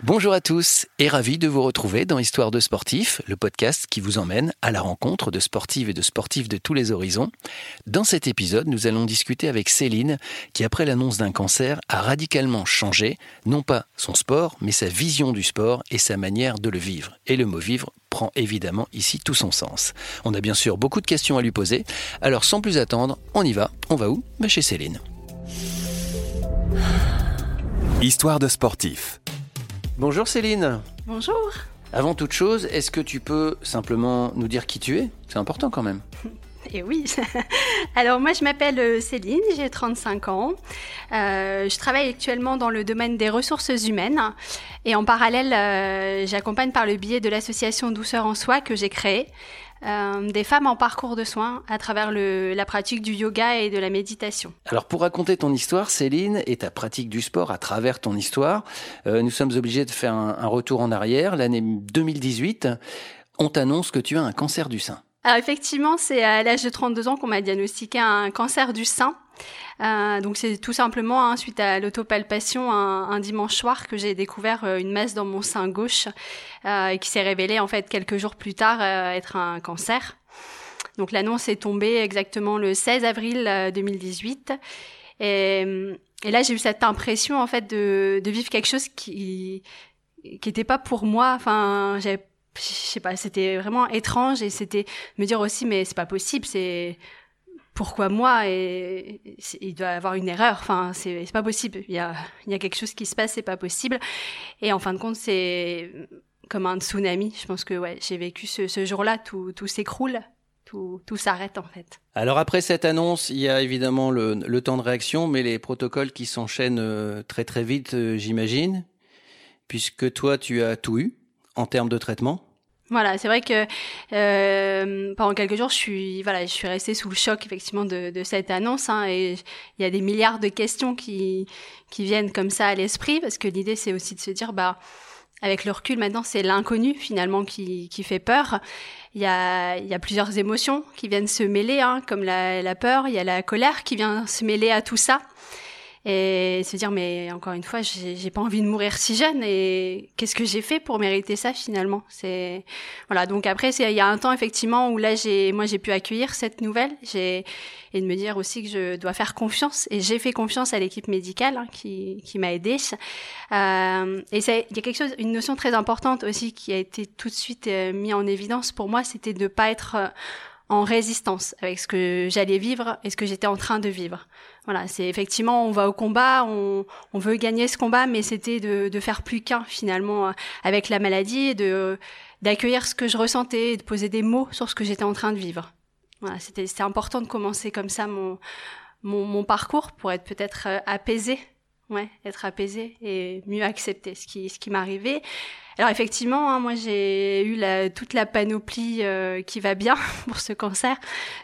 Bonjour à tous et ravi de vous retrouver dans Histoire de sportifs, le podcast qui vous emmène à la rencontre de sportives et de sportifs de tous les horizons. Dans cet épisode, nous allons discuter avec Céline qui, après l'annonce d'un cancer, a radicalement changé, non pas son sport, mais sa vision du sport et sa manière de le vivre. Et le mot vivre prend évidemment ici tout son sens. On a bien sûr beaucoup de questions à lui poser, alors sans plus attendre, on y va. On va où? Bah, Chez Céline. Histoire de sportifs. Bonjour Céline. Bonjour. Avant toute chose, est-ce que tu peux simplement nous dire qui tu es? C'est important quand même. Et eh oui. Alors moi je m'appelle euh, Céline, j'ai 35 ans. Euh, je travaille actuellement dans le domaine des ressources humaines et en parallèle euh, j'accompagne par le biais de l'association Douceur en Soi que j'ai créée euh, des femmes en parcours de soins à travers la pratique du yoga et de la méditation. Alors pour raconter ton histoire, Céline, et ta pratique du sport à travers ton histoire, euh, nous sommes obligés de faire un, un retour en arrière. L'année 2018, on t'annonce que tu as un cancer du sein. Alors effectivement, c'est à l'âge de 32 ans qu'on m'a diagnostiqué un cancer du sein. Euh, donc c'est tout simplement hein, suite à l'autopalpation un, dimanche soir que j'ai découvert euh, une masse dans mon sein gauche euh, et qui s'est révélée en fait quelques jours plus tard euh, être un cancer. Donc l'annonce est tombée exactement le 16 avril 2018 et, et là j'ai eu cette impression en fait de, de vivre quelque chose qui qui était pas pour moi. Enfin j'avais je sais pas, c'était vraiment étrange et c'était me dire aussi mais c'est pas possible, c'est pourquoi moi et il doit y avoir une erreur enfin c'est pas possible il y a y a quelque chose qui se passe c'est pas possible et en fin de compte c'est comme un tsunami je pense que ouais j'ai vécu ce, ce jour-là tout tout s'écroule tout, tout s'arrête en fait. Alors après cette annonce, il y a évidemment le, le temps de réaction, mais les protocoles qui s'enchaînent euh, très très vite, euh, j'imagine, puisque toi tu as tout eu en termes de traitement? Voilà, c'est vrai que euh, pendant quelques jours, je suis voilà, je suis restée sous le choc effectivement de, de cette annonce. Hein, et il y a des milliards de questions qui qui viennent comme ça à l'esprit parce que l'idée c'est aussi de se dire bah avec le recul maintenant c'est l'inconnu finalement qui qui fait peur. Il y a il y a plusieurs émotions qui viennent se mêler hein, comme la, la peur, il y a la colère qui vient se mêler à tout ça et se dire mais encore une fois j'ai pas envie de mourir si jeune. Et qu'est-ce que j'ai fait pour mériter ça finalement? C'est voilà. Donc après il y a un temps effectivement où là j'ai moi j'ai pu accueillir cette nouvelle. J'ai et de me dire aussi que je dois faire confiance. Et j'ai fait confiance à l'équipe médicale hein, qui qui m'a aidée. Euh, et c'est il y a quelque chose une notion très importante aussi qui a été tout de suite euh, mis en évidence pour moi c'était de pas être euh, en résistance avec ce que j'allais vivre et ce que j'étais en train de vivre. Voilà, c'est effectivement, on va au combat, on, on veut gagner ce combat, mais c'était de, de faire plus qu'un finalement euh, avec la maladie, de d'accueillir ce que je ressentais, de poser des mots sur ce que j'étais en train de vivre. Voilà, c'était c'était important de commencer comme ça mon mon, mon parcours pour être peut-être euh, apaisé, ouais, être apaisé et mieux accepter ce qui ce qui m'arrivait. Alors effectivement, hein, moi j'ai eu la, toute la panoplie euh, qui va bien pour ce cancer.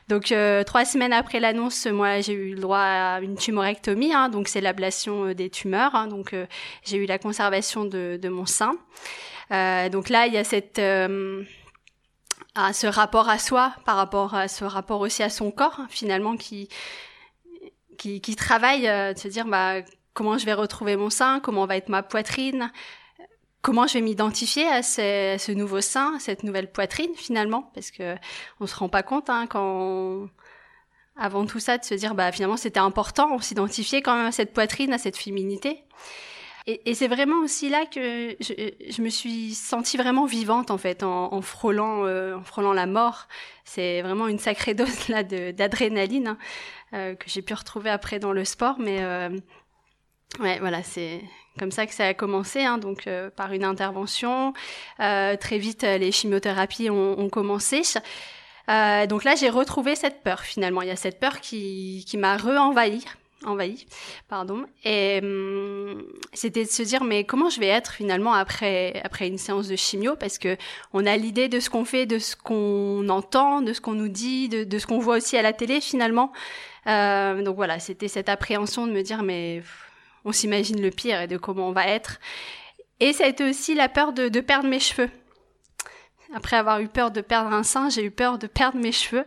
Donc euh, trois semaines après l'annonce, moi j'ai eu le droit à une tumorectomie, hein, donc c'est l'ablation euh, des tumeurs. Hein, donc euh, j'ai eu la conservation de, de mon sein. Euh, donc là il y a cette à ce rapport à soi par rapport à ce rapport aussi à son corps finalement qui qui, qui travaille de se dire bah comment je vais retrouver mon sein, comment va être ma poitrine, comment je vais m'identifier à, ce, nouveau sein, à cette nouvelle poitrine finalement, parce que on se rend pas compte hein, quand avant tout ça de se dire bah finalement c'était important, on s'identifiait quand même à cette poitrine, à cette féminité. Et, c'est vraiment aussi là que je, me suis sentie vraiment vivante en fait, en, en frôlant, euh, en frôlant la mort. C'est vraiment une sacrée dose là d'adrénaline hein, euh, que j'ai pu retrouver après dans le sport, mais euh, Ouais, voilà, c'est comme ça que ça a commencé, hein, donc euh, par une intervention. Euh, très vite, les chimiothérapies ont, commencé. Euh, donc là, j'ai retrouvé cette peur finalement. Il y a cette peur qui, qui m'a re-envahi, envahi, pardon. Et hum, c'était de se dire, mais comment je vais être finalement après après une séance de chimio? Parce que on a l'idée de ce qu'on fait, de ce qu'on entend, de ce qu'on nous dit, de, ce qu'on voit aussi à la télé finalement. Euh, donc voilà, c'était cette appréhension de me dire, mais on s'imagine le pire et de comment on va être. Et ça a été aussi la peur de, de perdre mes cheveux. après avoir eu peur de perdre un sein, j'ai eu peur de perdre mes cheveux.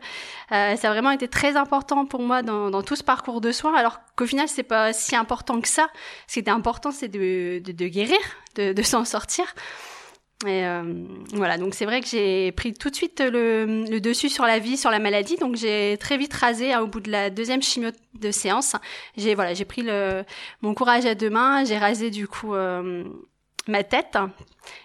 Euh, ça a vraiment été très important pour moi dans, tout ce parcours de soins, alors qu'au final, c'est pas si important que ça. Ce qui était important, c'est de, guérir, de s'en sortir. Et euh, voilà, donc c'est vrai que j'ai pris tout de suite le, le, dessus sur la vie, sur la maladie. Donc j'ai très vite rasé hein, au bout de la deuxième chimio de séance. J'ai voilà, j'ai pris le, mon courage à deux mains. J'ai rasé du coup euh, ma tête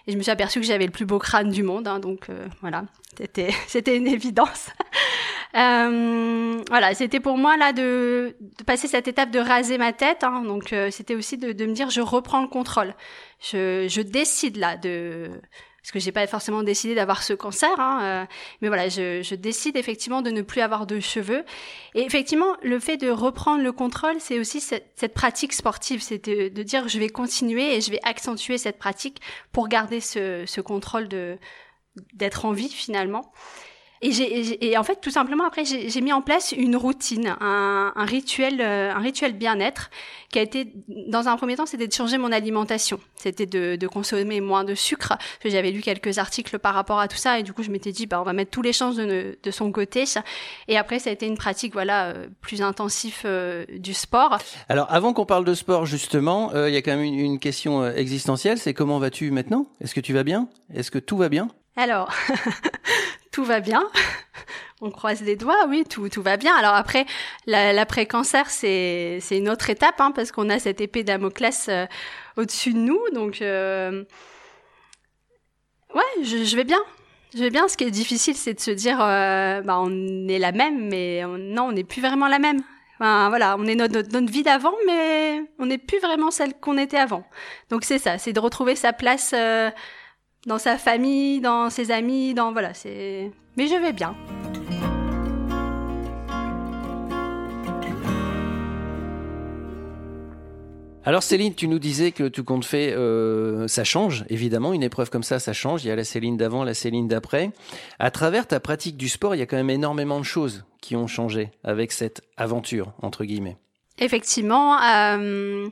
et je me suis aperçue que j'avais le plus beau crâne du monde. Hein, donc euh, voilà, c'était c'était une évidence. euh, voilà, c'était pour moi là de, de, passer cette étape de raser ma tête. Hein, donc euh, c'était aussi de, de, me dire je reprends le contrôle. Je, je décide là de parce que j'ai pas forcément décidé d'avoir ce cancer, hein, euh, mais voilà, je, je, décide effectivement de ne plus avoir de cheveux. Et effectivement, le fait de reprendre le contrôle, c'est aussi cette, cette, pratique sportive, c'est de, de, dire je vais continuer et je vais accentuer cette pratique pour garder ce, ce contrôle de d'être en vie finalement. Et, en fait, tout simplement, après, j'ai, mis en place une routine, un, un rituel, euh, un rituel bien-être, qui a été, dans un premier temps, c'était de changer mon alimentation. C'était de, de consommer moins de sucre. J'avais lu quelques articles par rapport à tout ça, et du coup, je m'étais dit, bah, on va mettre tous les chances de, de son côté. Et après, ça a été une pratique, voilà, euh, plus intensive euh, du sport. Alors, avant qu'on parle de sport, justement, il y a quand même une, une question existentielle. C'est comment vas-tu maintenant? Est-ce que tu vas bien? Est-ce que tout va bien? Alors, tout va bien. On croise les doigts, oui, tout, tout va bien. Alors après, l'après-cancer, c'est, c'est une autre étape, hein, parce qu'on a cette épée Damoclès euh, au-dessus de nous. Donc, euh... ouais, je, vais bien. Je vais bien. Ce qui est difficile, c'est de se dire, euh, bah, on est la même, mais on, non, on n'est plus vraiment la même. Enfin, voilà, on est notre, notre, notre vie d'avant, mais on n'est plus vraiment celle qu'on était avant. Donc c'est ça, c'est de retrouver sa place euh, dans sa famille, dans ses amis, dans voilà, c'est. Mais je vais bien. Alors Céline, tu nous disais que tout compte fait, euh, ça change, évidemment, une épreuve comme ça, ça change. Il y a la Céline d'avant, la Céline d'après. À travers ta pratique du sport, il y a quand même énormément de choses qui ont changé avec cette aventure, entre guillemets. Effectivement. Euh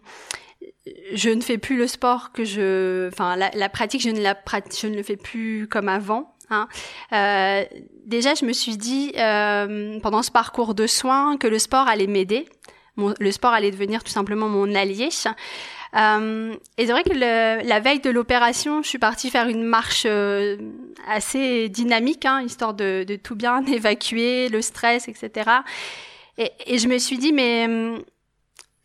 je ne fais plus le sport que je, enfin la, pratique, je ne la je ne le fais plus comme avant. Hein. Euh, déjà, je me suis dit euh, pendant ce parcours de soins que le sport allait m'aider. le sport allait devenir tout simplement mon allié. Euh, et c'est vrai que le, la veille de l'opération, je suis partie faire une marche euh, assez dynamique, hein, histoire de, de, tout bien évacuer, le stress, etc. Et, et je me suis dit, mais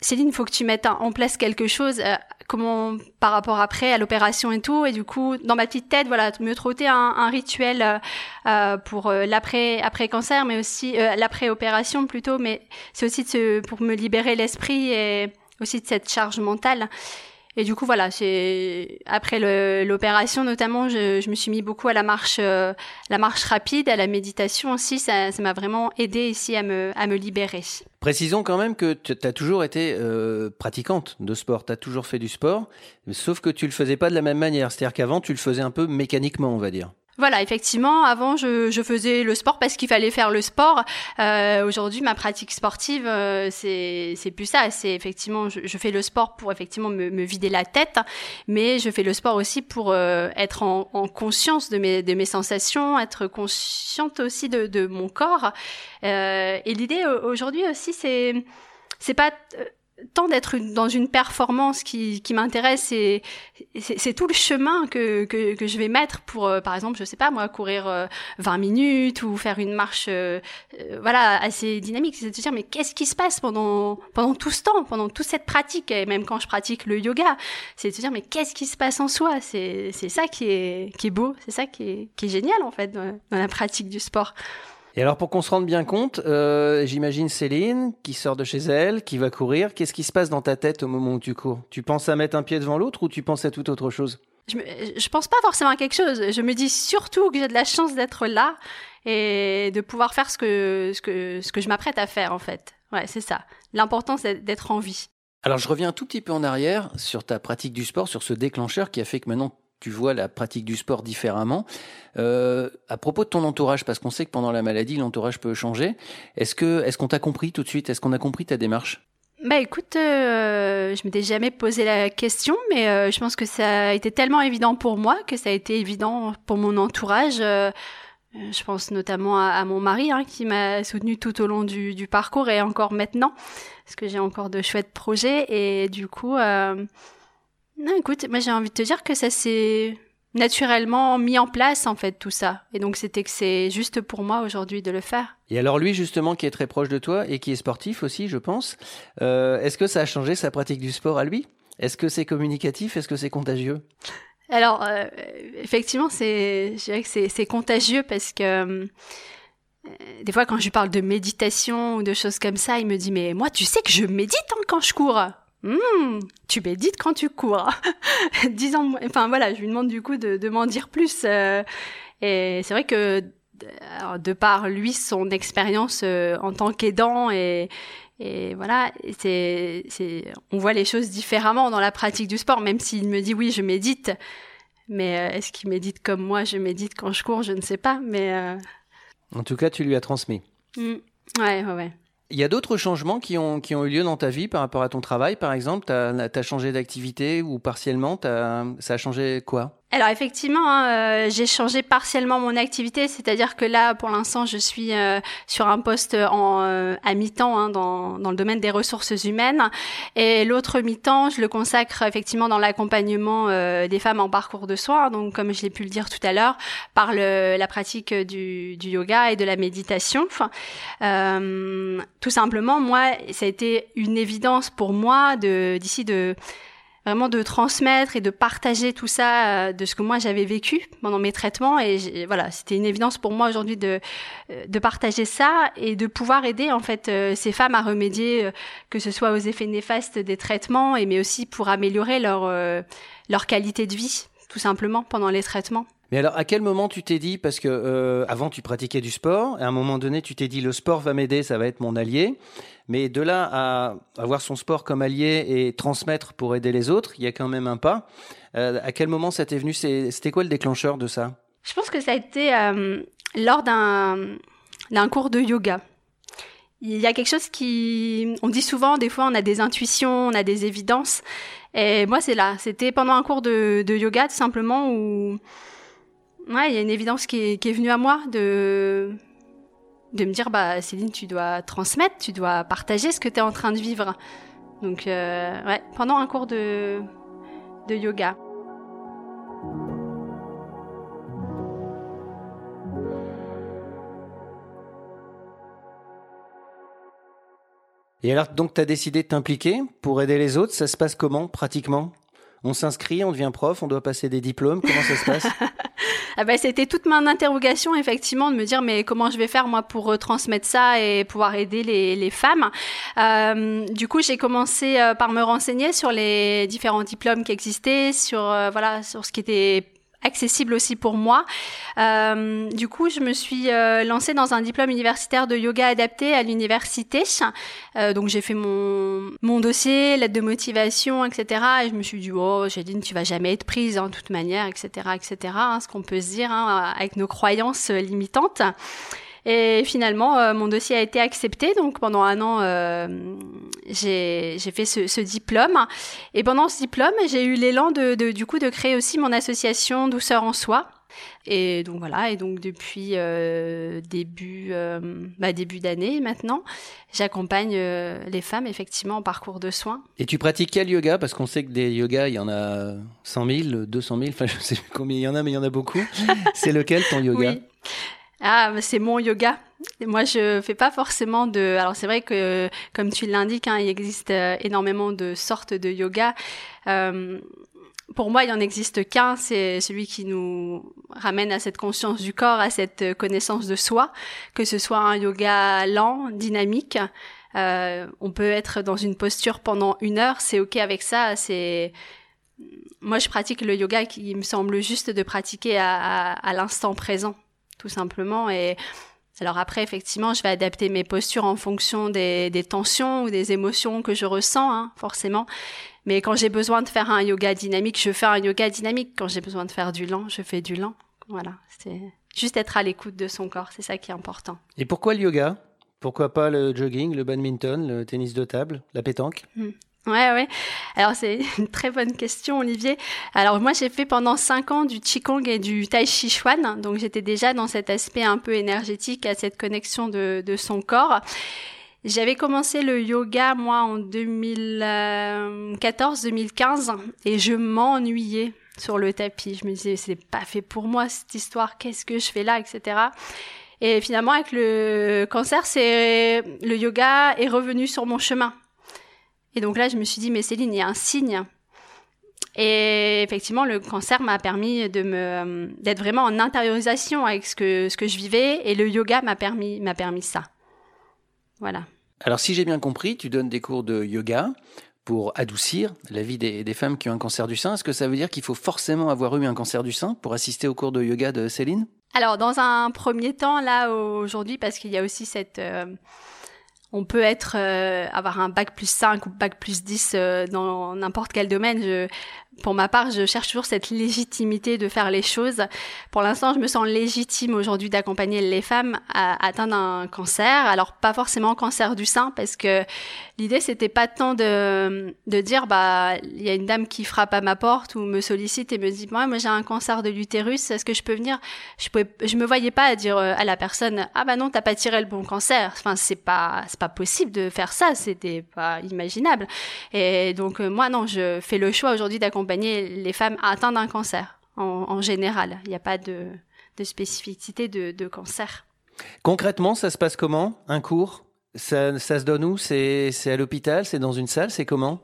Céline, il faut que tu mettes en place quelque chose, euh, comment par rapport après à l'opération et tout. Et du coup, dans ma petite tête, voilà, me trotter un, rituel euh, euh pour euh, l'après après cancer, mais aussi l'après opération plutôt. Mais c'est aussi de pour me libérer l'esprit et aussi de cette charge mentale. Et du coup, voilà, après l'opération notamment, je, me suis mis beaucoup à la marche, euh, la marche rapide, à la méditation aussi. Ça, m'a vraiment aidé ici à me, à me libérer. Précisons quand même que tu as toujours été euh, pratiquante de sport. Tu as toujours fait du sport, sauf que tu le faisais pas de la même manière. C'est-à-dire qu'avant, tu le faisais un peu mécaniquement, on va dire. Voilà, effectivement, avant je, je faisais le sport parce qu'il fallait faire le sport. Euh, Aujourd'hui, ma pratique sportive, euh, c'est plus ça. C'est effectivement, je, je, fais le sport pour effectivement me, me, vider la tête, mais je fais le sport aussi pour euh, être en, en, conscience de mes de mes sensations, être consciente aussi de, de mon corps. Euh, et l'idée aujourd'hui aussi, c'est c'est pas euh, tant d'être dans une performance qui, m'intéresse, c'est, tout le chemin que, je vais mettre pour, euh, par exemple, je sais pas moi, courir euh, 20 minutes ou faire une marche, euh, euh voilà, assez dynamique. C'est de se dire mais qu'est-ce qui se passe pendant tout ce temps, pendant toute cette pratique, et même quand je pratique le yoga, c'est de se dire mais qu'est-ce qui se passe en soi? C'est ça qui est beau, c'est ça qui est génial en fait dans la pratique du sport. Et alors pour qu'on se rende bien compte, euh, j'imagine Céline qui sort de chez elle, qui va courir. Qu'est-ce qui se passe dans ta tête au moment où tu cours? Tu penses à mettre un pied devant l'autre ou tu penses à tout autre chose? Je, me, je pense pas forcément à quelque chose. Je me dis surtout que j'ai de la chance d'être là et de pouvoir faire ce que ce que ce que je m'apprête à faire en fait. Ouais, c'est ça. L'important c'est d'être en vie. Alors je reviens un tout petit peu en arrière sur ta pratique du sport, sur ce déclencheur qui a fait que maintenant tu vois la pratique du sport différemment. Euh, à propos de ton entourage, parce qu'on sait que pendant la maladie, l'entourage peut changer. Est-ce que est-ce qu'on t'a compris tout de suite? Est-ce qu'on a compris ta démarche? Bah écoute, euh, je m'étais jamais posé la question, mais euh, je pense que ça a été tellement évident pour moi que ça a été évident pour mon entourage. Euh, je pense notamment à, mon mari hein, qui m'a soutenu tout au long du, du, parcours et encore maintenant, parce que j'ai encore de chouettes projets. Et du coup, non, écoute, moi j'ai envie de te dire que ça s'est naturellement mis en place en fait tout ça. Et donc c'était que c'est juste pour moi aujourd'hui de le faire. Et alors lui justement qui est très proche de toi et qui est sportif aussi je pense, euh, est-ce que ça a changé sa pratique du sport à lui? Est-ce que c'est communicatif? Est-ce que c'est contagieux? Alors euh, effectivement c'est, je dirais que c'est, contagieux parce que euh, des fois quand je lui parle de méditation ou de choses comme ça, il me dit mais moi tu sais que je médite hein, quand je cours. Mmh, tu médites quand tu cours. Disons, enfin voilà, je lui demande du coup de, de m'en dire plus. Euh, et c'est vrai que de par lui, son expérience euh, en tant qu'aidant et, et voilà, c'est, c'est, on voit les choses différemment dans la pratique du sport, même s'il me dit oui, je médite. Mais euh, est-ce qu'il médite comme moi Je médite quand je cours, je ne sais pas. Mais en tout cas, tu lui as transmis. Mmh. Ouais, ouais, ouais. Il y a d'autres changements qui ont, qui ont eu lieu dans ta vie par rapport à ton travail, par exemple? Tu as, as, changé d'activité ou partiellement? Ça a changé quoi? Alors effectivement, hein, euh, j'ai changé partiellement mon activité, c'est-à-dire que là, pour l'instant, je suis euh, sur un poste en, euh, à mi-temps hein, dans, dans, le domaine des ressources humaines, et l'autre mi-temps, je le consacre effectivement dans l'accompagnement des femmes en parcours de soins, donc comme je l'ai pu le dire tout à l'heure, par le, la pratique du, du, yoga et de la méditation. tout simplement, moi, ça a été une évidence pour moi d'ici de vraiment de transmettre et de partager tout ça euh, de ce que moi j'avais vécu pendant mes traitements et voilà c'était une évidence pour moi aujourd'hui de euh, de partager ça et de pouvoir aider en fait euh, ces femmes à remédier que ce soit aux effets néfastes des traitements et mais aussi pour améliorer leur leur qualité de vie tout simplement pendant les traitements. Mais alors, à quel moment tu t'es dit, parce que avant tu pratiquais du sport, à un moment donné tu t'es dit le sport va m'aider, ça va être mon allié, mais de là à avoir son sport comme allié et transmettre pour aider les autres, il y a quand même un pas. Euh, à quel moment ça t'est venu? C'était quoi le déclencheur de ça? Je pense que ça a été euh, lors d'un cours de yoga. Il y a quelque chose qui, on dit souvent, des fois on a des intuitions, on a des évidences. Et moi c'est là, c'était pendant un cours de, yoga tout simplement où, ouais, il y a une évidence qui est venue à moi de de me dire bah Céline tu dois transmettre tu dois partager ce que tu es en train de vivre. Donc euh, ouais pendant un cours de de yoga. Et alors, donc, tu as décidé de t'impliquer pour aider les autres. Ça se passe comment, pratiquement? On s'inscrit, on devient prof, on doit passer des diplômes. Comment ça se passe ah ben, c'était toute mon interrogation, effectivement, de me dire, mais comment je vais faire, moi, pour transmettre ça et pouvoir aider les, les femmes. Euh, du coup, j'ai commencé euh, par me renseigner sur les différents diplômes qui existaient, sur, euh, voilà, sur ce qui était accessible aussi pour moi. Euh, du coup, je me suis euh, lancée dans un diplôme universitaire de yoga adapté à l'université. Euh, donc, j'ai fait mon, mon dossier, lettre de motivation, etc. Et je me suis dit, oh, dit, tu vas jamais être prise, hein, toute manière, etc., etc. Hein, ce qu'on peut se dire hein, avec nos croyances limitantes. Et finalement, euh, mon dossier a été accepté. Donc pendant un an, euh, j'ai fait ce, ce, diplôme. Et pendant ce diplôme, j'ai eu l'élan de, de, du coup de créer aussi mon association Douceur en soi. Et donc voilà, et donc depuis euh, début euh, bah, début d'année maintenant, j'accompagne euh, les femmes effectivement en parcours de soins. Et tu pratiques quel yoga? Parce qu'on sait que des yogas, il y en a 100 000, 200 000, enfin je sais plus combien il y en a, mais il y en a beaucoup. C'est lequel ton yoga? Oui. Ah, c'est mon yoga. Moi, je fais pas forcément de. Alors, c'est vrai que, comme tu l'indiques, hein, il existe euh, énormément de sortes de yoga. Euh, pour moi, il en existe qu'un, c'est celui qui nous ramène à cette conscience du corps, à cette connaissance de soi, que ce soit un yoga lent, dynamique. Euh, on peut être dans une posture pendant une heure, c'est ok avec ça. C'est moi, je pratique le yoga qui me semble juste de pratiquer à, à, à l'instant présent tout simplement. Et alors après, effectivement, je vais adapter mes postures en fonction des, des tensions ou des émotions que je ressens, hein, forcément. Mais quand j'ai besoin de faire un yoga dynamique, je fais un yoga dynamique. Quand j'ai besoin de faire du lent, je fais du lent. Voilà, c'est juste être à l'écoute de son corps, c'est ça qui est important. Et pourquoi le yoga? Pourquoi pas le jogging, le badminton, le tennis de table, la pétanque? Hmm. Ouais, ouais. Alors c'est une très bonne question, Olivier. Alors moi, j'ai fait pendant cinq ans du qigong et du tai chi chuan, donc j'étais déjà dans cet aspect un peu énergétique, à cette connexion de, de son corps. J'avais commencé le yoga moi en 2014-2015 et je m'ennuyais sur le tapis. Je me disais c'est pas fait pour moi cette histoire. Qu'est-ce que je fais là, etc. Et finalement avec le cancer, c'est le yoga est revenu sur mon chemin. Et donc là, je me suis dit, mais Céline, il y a un signe. Et effectivement, le cancer m'a permis de me, d'être vraiment en intériorisation avec ce que, ce que je vivais et le yoga m'a permis, m'a permis ça. Voilà. Alors, si j'ai bien compris, tu donnes des cours de yoga pour adoucir la vie des, des femmes qui ont un cancer du sein. Est-ce que ça veut dire qu'il faut forcément avoir eu un cancer du sein pour assister au cours de yoga de Céline? Alors, dans un premier temps, là, aujourd'hui, parce qu'il y a aussi cette, euh, on peut être euh, avoir un bac plus 5 ou bac plus 10 euh, dans n'importe quel domaine. Je, pour ma part, je cherche toujours cette légitimité de faire les choses. Pour l'instant, je me sens légitime aujourd'hui d'accompagner les femmes à atteindre un cancer. Alors pas forcément cancer du sein, parce que l'idée c'était pas tant de de dire bah il y a une dame qui frappe à ma porte ou me sollicite et me dit moi moi j'ai un cancer de l'utérus, est-ce que je peux venir? Je pouvais, je me voyais pas dire euh, à la personne ah bah non t'as pas tiré le bon cancer. Enfin c'est pas c'est pas possible de faire ça, c'était pas imaginable. Et donc euh, moi non, je fais le choix aujourd'hui d'accompagner les femmes atteintes d'un cancer en, général. Il n'y a pas de, spécificité de, cancer. Concrètement, ça se passe comment? Un cours? Ça, ça se donne où? C'est à l'hôpital? C'est dans une salle? C'est comment?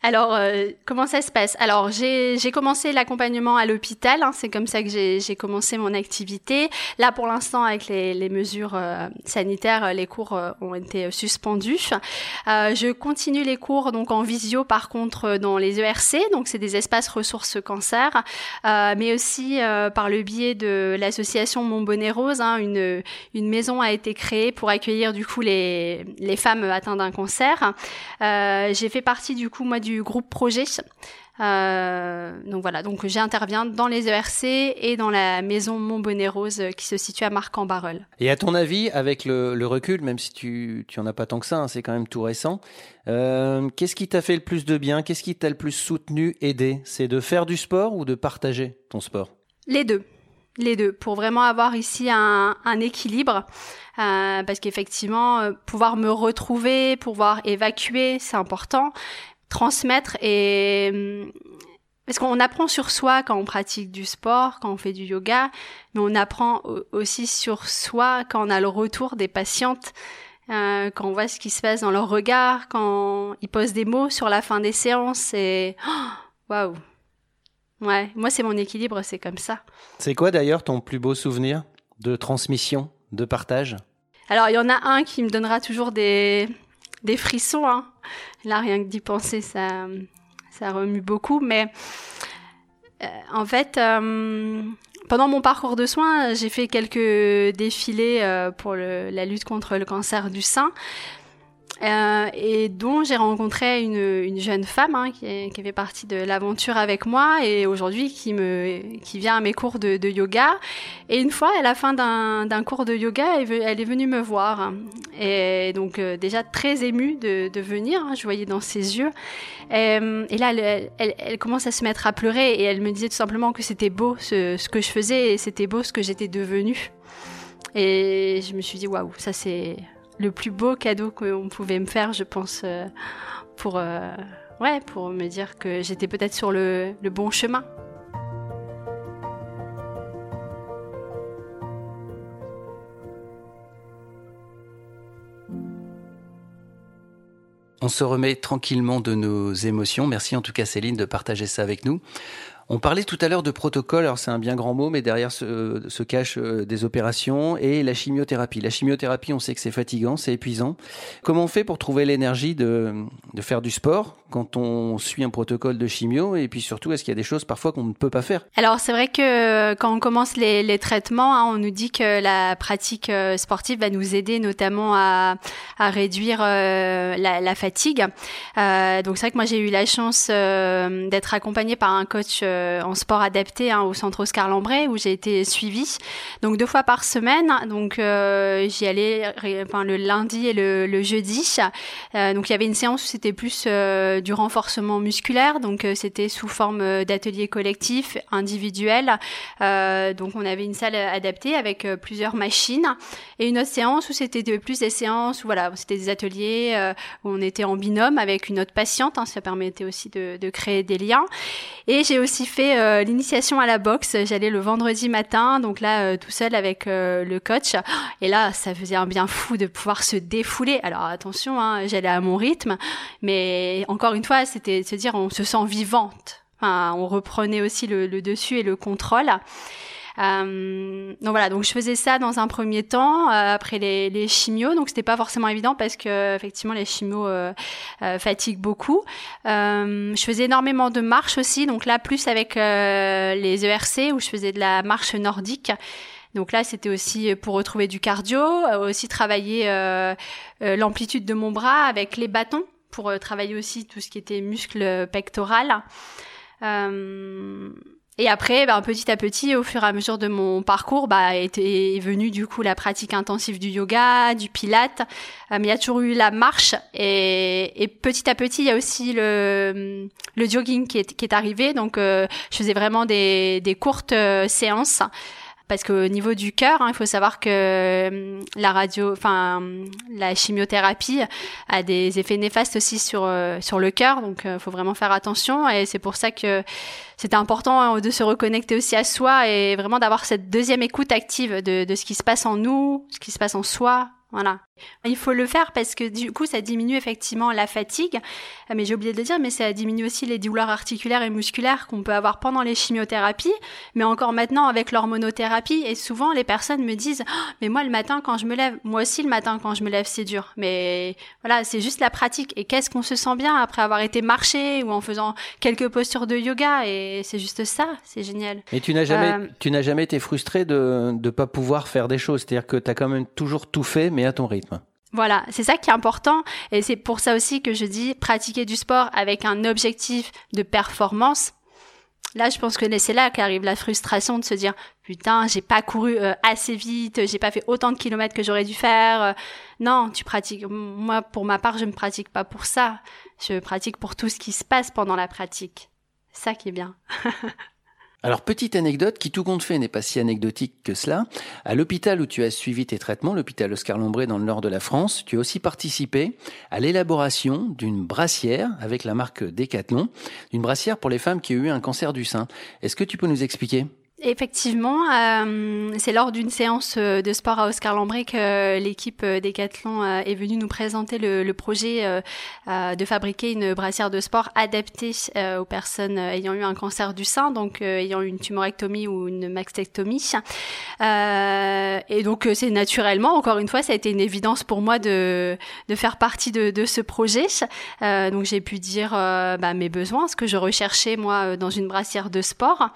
Alors, euh, comment ça se passe? Alors, j'ai commencé l'accompagnement à l'hôpital. Hein, c'est comme ça que j'ai commencé mon activité. Là, pour l'instant, avec les, mesures euh, sanitaires, les cours euh, ont été suspendus. je continue les cours donc en visio, par contre, dans les ERC. Donc, c'est des espaces ressources cancer, mais aussi par le biais de l'association Mon Bonnet Rose. Hein, une, maison a été créée pour accueillir du coup les, les femmes atteintes d'un cancer. j'ai fait partie du coup moi du groupe projet. Euh, donc voilà, donc j'interviens dans les ERC et dans la maison Montbonnet Rose qui se situe à Marc-en-Barœul. Et à ton avis, avec le, recul, même si tu, tu en as pas tant que ça, hein, c'est quand même tout récent, euh, qu'est-ce qui t'a fait le plus de bien? Qu'est-ce qui t'a le plus soutenu, aidé? C'est de faire du sport ou de partager ton sport? Les deux. Les deux, pour vraiment avoir ici un, équilibre, euh, parce qu'effectivement, pouvoir me retrouver, pouvoir évacuer, c'est important, transmettre et hum, parce qu'on apprend sur soi quand on pratique du sport, quand on fait du yoga, mais on apprend aussi sur soi quand on a le retour des patientes, euh, quand on voit ce qui se passe dans leur regard, quand ils posent des mots sur la fin des séances. Et waouh, ouais, moi c'est mon équilibre, c'est comme ça. C'est quoi d'ailleurs ton plus beau souvenir de transmission, de partage? Alors il y en a un qui me donnera toujours des des frissons. Hein. Là, rien que d'y penser, ça, ça remue beaucoup. Mais euh, en fait, euh, pendant mon parcours de soins, j'ai fait quelques défilés euh, pour la lutte contre le cancer du sein. Euh, et dont j'ai rencontré une, une, jeune femme hein, qui, qui, fait partie de l'aventure avec moi et aujourd'hui qui vient à mes cours de, yoga. Et une fois, à la fin d'un cours de yoga, elle, est venue me voir et donc euh, déjà très émue de, venir. Hein, je voyais dans ses yeux. Et, et là, elle, commence à se mettre à pleurer et elle me disait tout simplement que c'était beau ce que je faisais et c'était beau ce que j'étais devenue. Et je me suis dit waouh, ça c'est le plus beau cadeau qu'on pouvait me faire, je pense, euh, pour, euh, ouais, pour me dire que j'étais peut-être sur le, le bon chemin. On se remet tranquillement de nos émotions. Merci en tout cas Céline de partager ça avec nous. On parlait tout à l'heure de protocole, alors c'est un bien grand mot, mais derrière se, se cachent euh, des opérations et la chimiothérapie. La chimiothérapie, on sait que c'est fatigant, c'est épuisant. Comment on fait pour trouver l'énergie de, faire du sport quand on suit un protocole de chimio Et puis surtout, est-ce qu'il y a des choses parfois qu'on ne peut pas faire? Alors c'est vrai que euh, quand on commence les, traitements, hein, on nous dit que la pratique euh, sportive va nous aider notamment à, réduire la, fatigue. Euh, donc c'est vrai que moi j'ai eu la chance d'être accompagnée par un coach en sport adapté hein, au centre Oscar Lambray où j'ai été suivie. Donc deux fois par semaine. Donc j'y allais enfin, le lundi et le, jeudi. donc il y avait une séance où c'était plus du renforcement musculaire. Donc c'était sous forme d'atelier collectif, individuel. donc on avait une salle adaptée avec plusieurs machines et une autre séance où c'était plus des séances où voilà c'était des ateliers où on était en binôme avec une autre patiente. Hein, ça permettait aussi de, créer des liens. Et j'ai aussi fait euh, l'initiation à la boxe. J'allais le vendredi matin, donc là euh, tout seul avec euh, le coach. Et là, ça faisait un bien fou de pouvoir se défouler. Alors attention, hein, j'allais à mon rythme, mais encore une fois, c'était se dire on se sent vivante. Enfin, on reprenait aussi le, le dessus et le contrôle. Euh, donc voilà, donc je faisais ça dans un premier temps euh, après les, les chimios, donc c'était pas forcément évident parce que effectivement les chimios euh, euh fatiguent beaucoup. je faisais énormément de marche aussi, donc là plus avec les ERC où je faisais de la marche nordique. Donc là, c'était aussi pour retrouver du cardio, aussi travailler l'amplitude de mon bras avec les bâtons pour travailler aussi tout ce qui était muscle pectoral. Euh, et après, ben, petit à petit, au fur et à mesure de mon parcours, bah, était venu du coup la pratique intensive du yoga, du pilate. Euh, mais il y a toujours eu la marche et, et, petit à petit, il y a aussi le, jogging qui est, arrivé. Donc, euh, je faisais vraiment des, des courtes euh, séances parce qu'au niveau du cœur, hein, il faut savoir que euh, la radio, enfin la chimiothérapie a des effets néfastes aussi sur euh, sur le cœur, donc il euh, faut vraiment faire attention. Et c'est pour ça que c'était important hein, de se reconnecter aussi à soi et vraiment d'avoir cette deuxième écoute active de, de ce qui se passe en nous, ce qui se passe en soi, voilà. Il faut le faire parce que du coup, ça diminue effectivement la fatigue. Ah, mais j'ai oublié de le dire, mais ça diminue aussi les douleurs articulaires et musculaires qu'on peut avoir pendant les chimiothérapies, mais encore maintenant avec l'hormonothérapie. Et souvent, les personnes me disent, oh, mais moi, le matin, quand je me lève, moi aussi, le matin, quand je me lève, c'est dur. Mais voilà, c'est juste la pratique. Et qu'est-ce qu'on se sent bien après avoir été marché ou en faisant quelques postures de yoga? Et c'est juste ça. C'est génial. Et tu n'as jamais, euh, tu n'as jamais été frustré de ne pas pouvoir faire des choses? C'est-à-dire que tu as quand même toujours tout fait, mais à ton rythme. Voilà, c'est ça qui est important et c'est pour ça aussi que je dis pratiquer du sport avec un objectif de performance. Là, je pense que c'est là qu'arrive la frustration de se dire putain, j'ai pas couru euh, assez vite, j'ai pas fait autant de kilomètres que j'aurais dû faire. Euh, non, tu pratiques. Moi, pour ma part, je ne pratique pas pour ça. Je pratique pour tout ce qui se passe pendant la pratique. Ça qui est bien. Alors, petite anecdote qui, tout compte fait, n'est pas si anecdotique que cela. À l'hôpital où tu as suivi tes traitements, l'hôpital Oscar Lombré dans le nord de la France, tu as aussi participé à l'élaboration d'une brassière avec la marque Decathlon, une brassière pour les femmes qui ont eu un cancer du sein. Est-ce que tu peux nous expliquer? Effectivement, euh, c'est lors d'une séance euh, de sport à Oscar Lambray que l'équipe euh, Decathlon est venue nous présenter le, projet de fabriquer une brassière de sport adaptée aux personnes ayant eu un cancer du sein, donc ayant eu une tumorectomie ou une mastectomie. et donc c'est naturellement, encore une fois, ça a été une évidence pour moi de, de faire partie de, de ce projet. donc j'ai pu dire bah, mes besoins, ce que je recherchais moi dans une brassière de sport.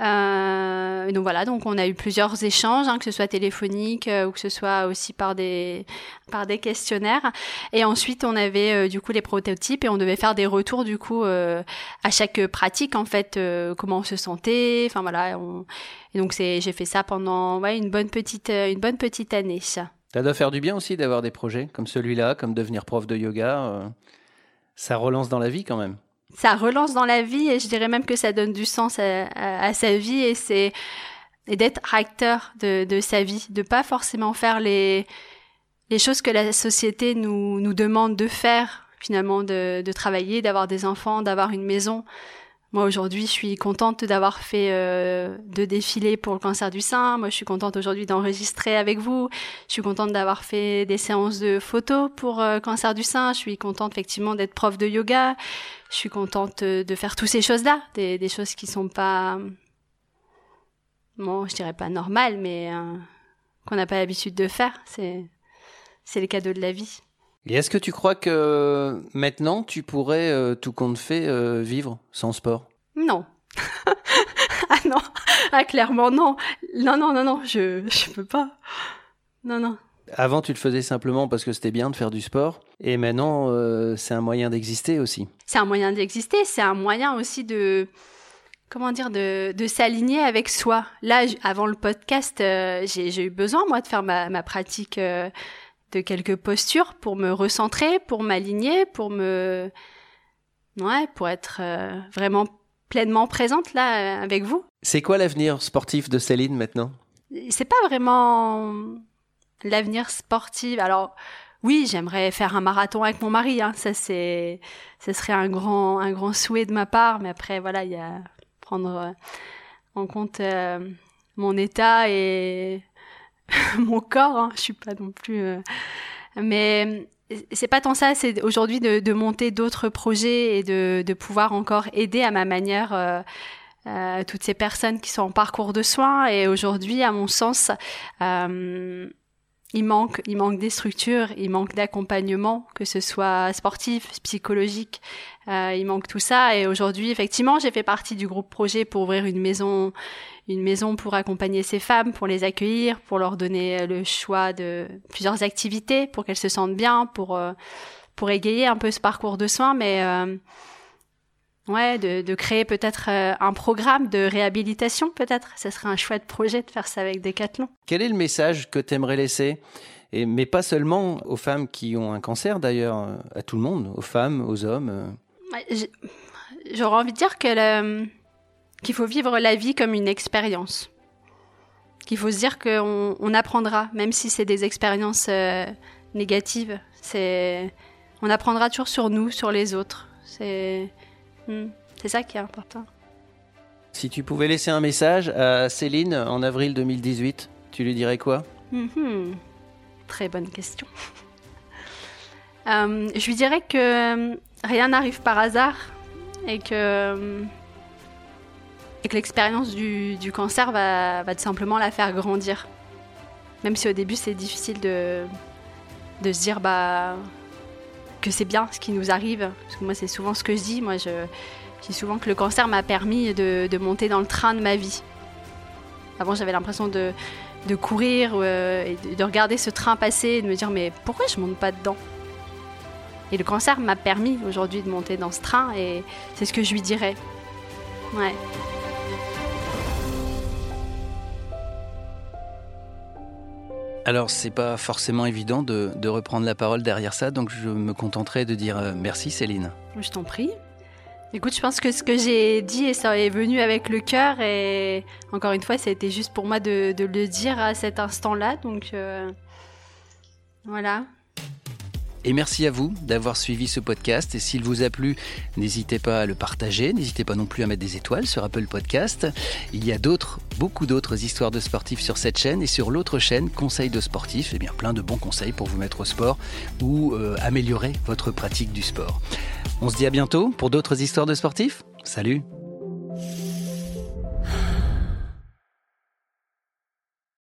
Euh, donc voilà, donc on a eu plusieurs échanges, hein, que ce soit téléphonique euh, ou que ce soit aussi par des par des questionnaires. Et ensuite, on avait euh, du coup les prototypes et on devait faire des retours du coup euh, à chaque pratique en fait, comment on se sentait. Enfin voilà, et donc c'est j'ai fait ça pendant ouais une bonne petite une bonne petite année. Ça doit faire du bien aussi d'avoir des projets comme celui-là, comme devenir prof de yoga. ça relance dans la vie quand même ça relance dans la vie et je dirais même que ça donne du sens à, sa vie et c'est d'être acteur de, de, sa vie, de pas forcément faire les, les choses que la société nous, nous demande de faire, finalement, de, de travailler, d'avoir des enfants, d'avoir une maison. Moi aujourd'hui, je suis contente d'avoir fait euh, deux défilés pour le cancer du sein. Moi, je suis contente aujourd'hui d'enregistrer avec vous. Je suis contente d'avoir fait des séances de photos pour euh, cancer du sein. Je suis contente effectivement d'être prof de yoga. Je suis contente de faire toutes ces choses-là, des, des, choses qui sont pas, bon, je dirais pas normales, mais euh, qu'on n'a pas l'habitude de faire. C'est c'est les cadeaux de la vie. Et est-ce que tu crois que maintenant tu pourrais, euh, tout compte fait, euh, vivre sans sport? Non. ah non, ah clairement non. Non, non, non, non, je je peux pas. Non, non. Avant, tu le faisais simplement parce que c'était bien de faire du sport, et maintenant, euh, c'est un moyen d'exister aussi. C'est un moyen d'exister, c'est un moyen aussi de comment dire, de, de s'aligner avec soi. Là, avant le podcast, euh, j'ai eu besoin, moi, de faire ma, ma pratique euh, de quelques postures pour me recentrer, pour m'aligner, pour me... Ouais, pour être vraiment pleinement présente là avec vous. C'est quoi l'avenir sportif de Céline maintenant? C'est pas vraiment l'avenir sportif. Alors, oui, j'aimerais faire un marathon avec mon mari. Hein. Ça, c'est, ça serait un grand, un grand souhait de ma part. Mais après, voilà, il y a prendre euh, en compte euh, mon état et mon corps. Hein. Je suis pas non plus. Euh, mais c'est pas tant ça. C'est aujourd'hui de, de, monter d'autres projets et de, de, pouvoir encore aider à ma manière. Euh, toutes ces personnes qui sont en parcours de soins et aujourd'hui, à mon sens, euh, il manque, il manque des structures, il manque d'accompagnement, que ce soit sportif, psychologique, euh, il manque tout ça. Et aujourd'hui, effectivement, j'ai fait partie du groupe projet pour ouvrir une maison, une maison pour accompagner ces femmes, pour les accueillir, pour leur donner le choix de plusieurs activités, pour qu'elles se sentent bien, pour euh, pour égayer un peu ce parcours de soins. Mais euh, Ouais, de, de créer peut-être euh, un programme de réhabilitation, peut-être. Ce serait un chouette projet de faire ça avec Decathlon. Quel est le message que tu aimerais laisser? Et, Mais pas seulement aux femmes qui ont un cancer, d'ailleurs, euh, à tout le monde, aux femmes, aux hommes. Euh. J'aurais envie de dire que qu'il faut vivre la vie comme une expérience. Qu'il faut se dire qu'on on apprendra, même si c'est des expériences négatives. C'est, on apprendra toujours sur nous, sur les autres. C'est Hmm. C'est ça qui est important. Si tu pouvais laisser un message à Céline en avril 2018, tu lui dirais quoi? Très bonne question. Euh, je lui dirais que euh, rien n'arrive par hasard et que, euh, et que l'expérience du, cancer va, va, tout simplement la faire grandir. Même si au début c'est difficile de, de se dire bah que c'est bien ce qui nous arrive. Moi, c'est souvent ce que je dis. Moi, je, dis souvent que le cancer m'a permis de, monter dans le train de ma vie. Avant, j'avais l'impression de, courir euh, et de, regarder ce train passer et de me dire mais pourquoi je monte pas dedans? Et le cancer m'a permis aujourd'hui de monter dans ce train et c'est ce que je lui dirais. Ouais. Alors, c'est pas forcément évident de, reprendre la parole derrière ça, donc je me contenterai de dire euh, merci Céline. Je t'en prie. Écoute, je pense que ce que j'ai dit, ça est venu avec le cœur et encore une fois, ça a été juste pour moi de, le dire à cet instant-là, donc euh, voilà. Et merci à vous d'avoir suivi ce podcast. Et s'il vous a plu, n'hésitez pas à le partager. N'hésitez pas non plus à mettre des étoiles sur Apple Podcast. Il y a d'autres, beaucoup d'autres histoires de sportifs sur cette chaîne et sur l'autre chaîne, Conseils de sportifs. Eh bien, plein de bons conseils pour vous mettre au sport ou euh, améliorer votre pratique du sport. On se dit à bientôt pour d'autres histoires de sportifs. Salut!